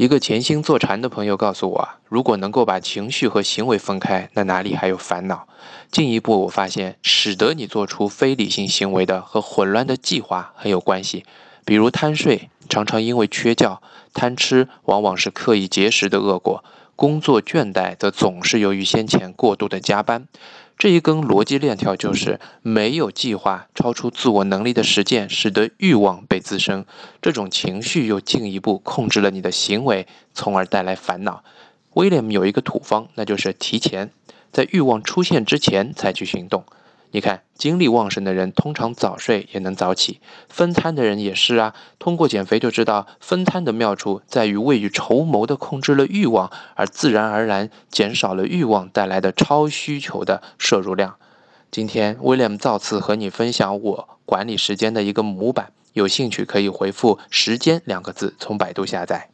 一个潜心坐禅的朋友告诉我，如果能够把情绪和行为分开，那哪里还有烦恼？进一步，我发现使得你做出非理性行为的和混乱的计划很有关系。比如贪睡，常常因为缺觉；贪吃，往往是刻意节食的恶果；工作倦怠，则总是由于先前过度的加班。这一根逻辑链条就是没有计划、超出自我能力的实践，使得欲望被滋生，这种情绪又进一步控制了你的行为，从而带来烦恼。威廉有一个土方，那就是提前在欲望出现之前采取行动。你看，精力旺盛的人通常早睡也能早起，分摊的人也是啊。通过减肥就知道，分摊的妙处在于未雨绸缪的控制了欲望，而自然而然减少了欲望带来的超需求的摄入量。今天，William 造次和你分享我管理时间的一个模板，有兴趣可以回复“时间”两个字从百度下载。